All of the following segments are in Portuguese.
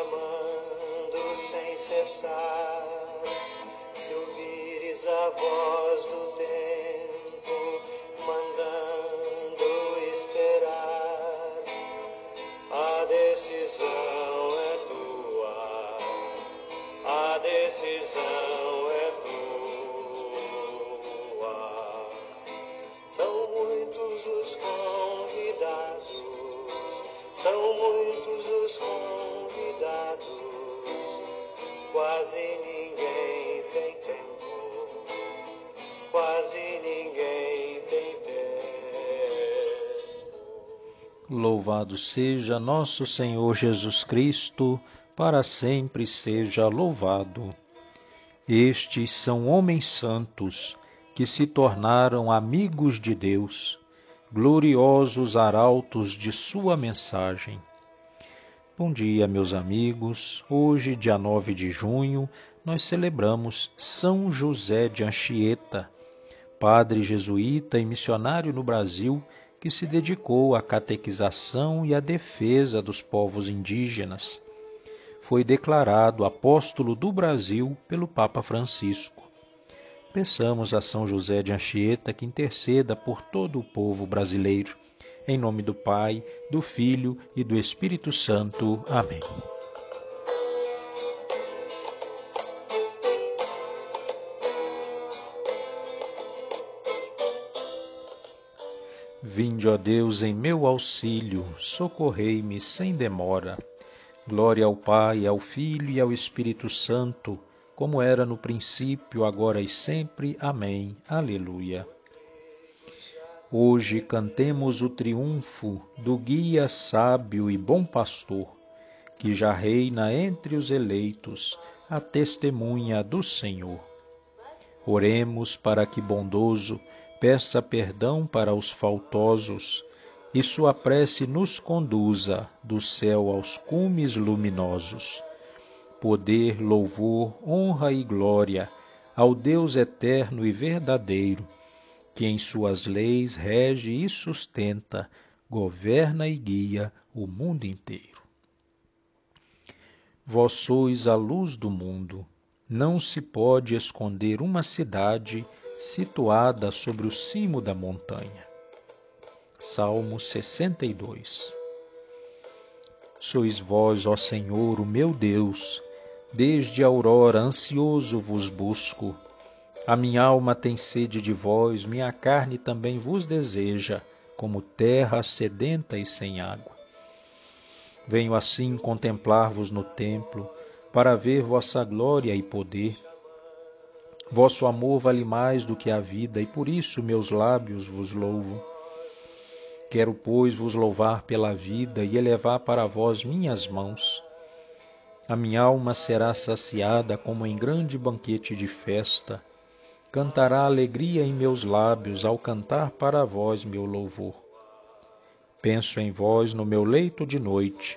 clamando sem cessar. Se ouvires a voz do tempo mandando esperar, a decisão é tua, a decisão Louvado seja nosso Senhor Jesus Cristo, para sempre seja louvado. Estes são homens santos que se tornaram amigos de Deus, gloriosos arautos de sua mensagem Bom dia, meus amigos. Hoje, dia 9 de junho, nós celebramos São José de Anchieta, padre jesuíta e missionário no Brasil que se dedicou à catequização e à defesa dos povos indígenas. Foi declarado apóstolo do Brasil pelo Papa Francisco. Peçamos a São José de Anchieta que interceda por todo o povo brasileiro em nome do Pai, do Filho e do Espírito Santo. Amém. Vinde, ó Deus, em meu auxílio, socorrei-me sem demora. Glória ao Pai, ao Filho e ao Espírito Santo, como era no princípio, agora e sempre. Amém. Aleluia. Hoje cantemos o triunfo do guia sábio e bom pastor, que já reina entre os eleitos, a testemunha do Senhor. Oremos para que bondoso peça perdão para os faltosos e sua prece nos conduza do céu aos cumes luminosos. Poder, louvor, honra e glória ao Deus eterno e verdadeiro que em suas leis rege e sustenta, governa e guia o mundo inteiro. Vós sois a luz do mundo. Não se pode esconder uma cidade situada sobre o cimo da montanha. Salmo 62 Sois vós, ó Senhor, o meu Deus, desde a aurora ansioso vos busco a minha alma tem sede de vós, minha carne também vos deseja, como terra sedenta e sem água. Venho assim contemplar-vos no templo, para ver vossa glória e poder. Vosso amor vale mais do que a vida, e por isso meus lábios vos louvo. Quero, pois, vos louvar pela vida e elevar para vós minhas mãos. A minha alma será saciada como em grande banquete de festa cantará alegria em meus lábios ao cantar para vós meu louvor. Penso em vós no meu leito de noite,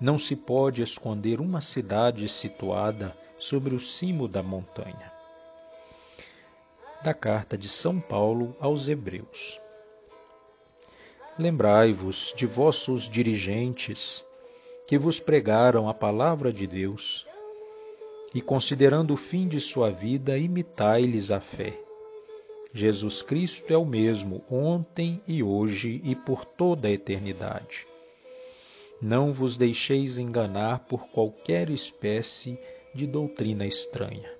Não se pode esconder uma cidade situada sobre o cimo da montanha. Da carta de São Paulo aos Hebreus. Lembrai-vos de vossos dirigentes que vos pregaram a palavra de Deus, e considerando o fim de sua vida, imitai-lhes a fé Jesus Cristo é o mesmo ontem e hoje e por toda a eternidade. Não vos deixeis enganar por qualquer espécie de doutrina estranha.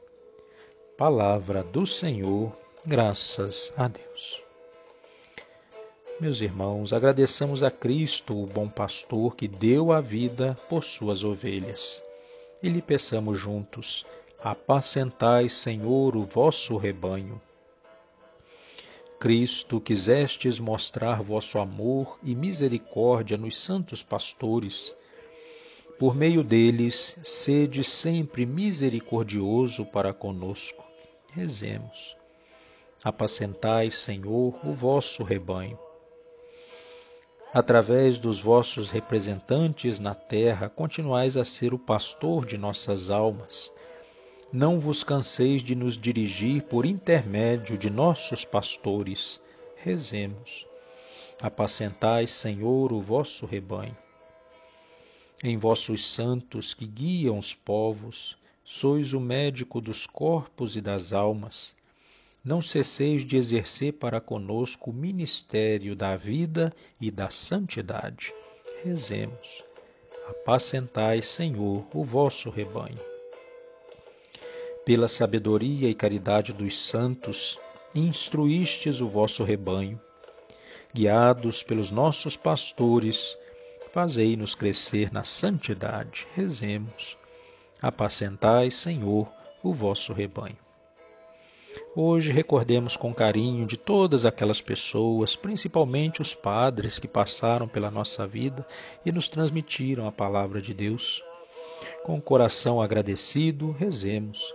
Palavra do Senhor, graças a Deus. Meus irmãos, agradeçamos a Cristo, o bom pastor, que deu a vida por suas ovelhas. E lhe peçamos juntos: apacentai, Senhor, o vosso rebanho Cristo, quisestes mostrar vosso amor e misericórdia nos santos pastores. Por meio deles, sede sempre misericordioso para conosco. Rezemos. Apacentai, Senhor, o vosso rebanho. Através dos vossos representantes na terra, continuais a ser o pastor de nossas almas. Não vos canseis de nos dirigir por intermédio de nossos pastores. Rezemos. Apacentai, Senhor, o vosso rebanho. Em vossos santos que guiam os povos, sois o médico dos corpos e das almas não cesseis de exercer para conosco o ministério da vida e da santidade. Rezemos. Apacentai, Senhor, o vosso rebanho. Pela sabedoria e caridade dos santos, instruístes o vosso rebanho. Guiados pelos nossos pastores, fazei-nos crescer na santidade. Rezemos. Apacentai, Senhor, o vosso rebanho. Hoje recordemos com carinho de todas aquelas pessoas, principalmente os padres que passaram pela nossa vida e nos transmitiram a palavra de Deus. Com o coração agradecido, rezemos.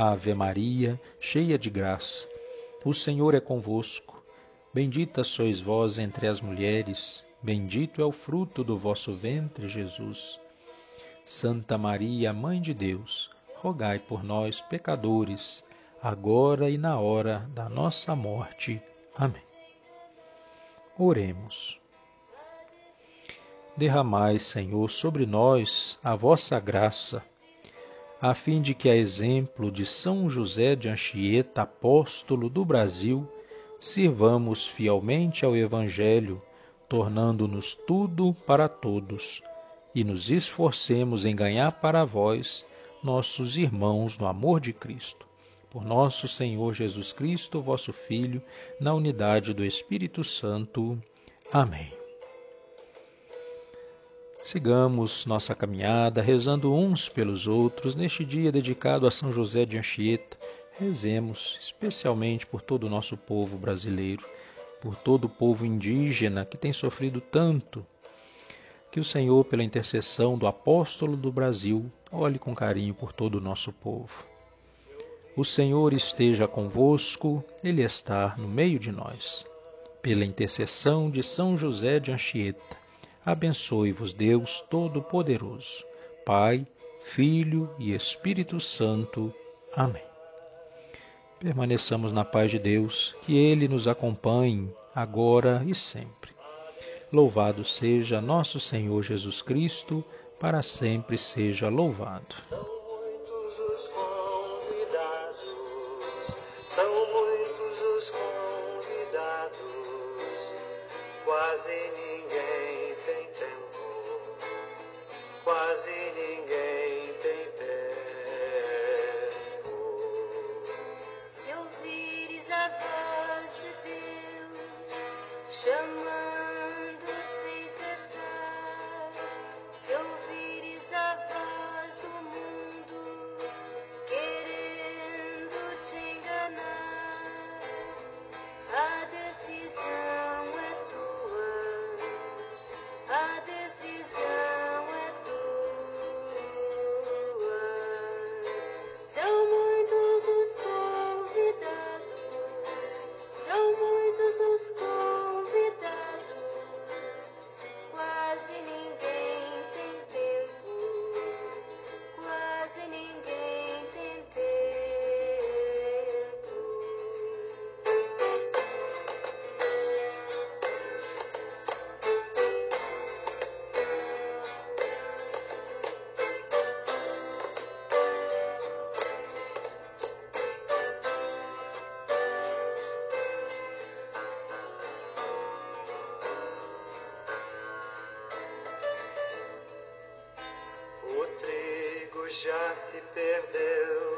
Ave Maria, cheia de graça, o Senhor é convosco. Bendita sois vós entre as mulheres, bendito é o fruto do vosso ventre, Jesus. Santa Maria, Mãe de Deus, rogai por nós, pecadores, agora e na hora da nossa morte. Amém. Oremos. Derramai, Senhor, sobre nós a vossa graça, a fim de que, a exemplo de São José de Anchieta, apóstolo do Brasil, sirvamos fielmente ao Evangelho, tornando-nos tudo para todos, e nos esforcemos em ganhar para vós nossos irmãos no amor de Cristo. Por nosso Senhor Jesus Cristo, vosso Filho, na unidade do Espírito Santo. Amém. Sigamos nossa caminhada rezando uns pelos outros neste dia dedicado a São José de Anchieta. Rezemos especialmente por todo o nosso povo brasileiro, por todo o povo indígena que tem sofrido tanto que o Senhor, pela intercessão do apóstolo do Brasil, olhe com carinho por todo o nosso povo. O Senhor esteja convosco, Ele está no meio de nós. Pela intercessão de São José de Anchieta, abençoe-vos Deus Todo-Poderoso, Pai, Filho e Espírito Santo. Amém. Permaneçamos na paz de Deus, que Ele nos acompanhe agora e sempre. Louvado seja nosso Senhor Jesus Cristo, para sempre seja louvado. São muitos os convidados, são muitos os convidados, quase ninguém quase ninguém tem tempo. Se ouvires a voz de Deus chamando já se perdeu.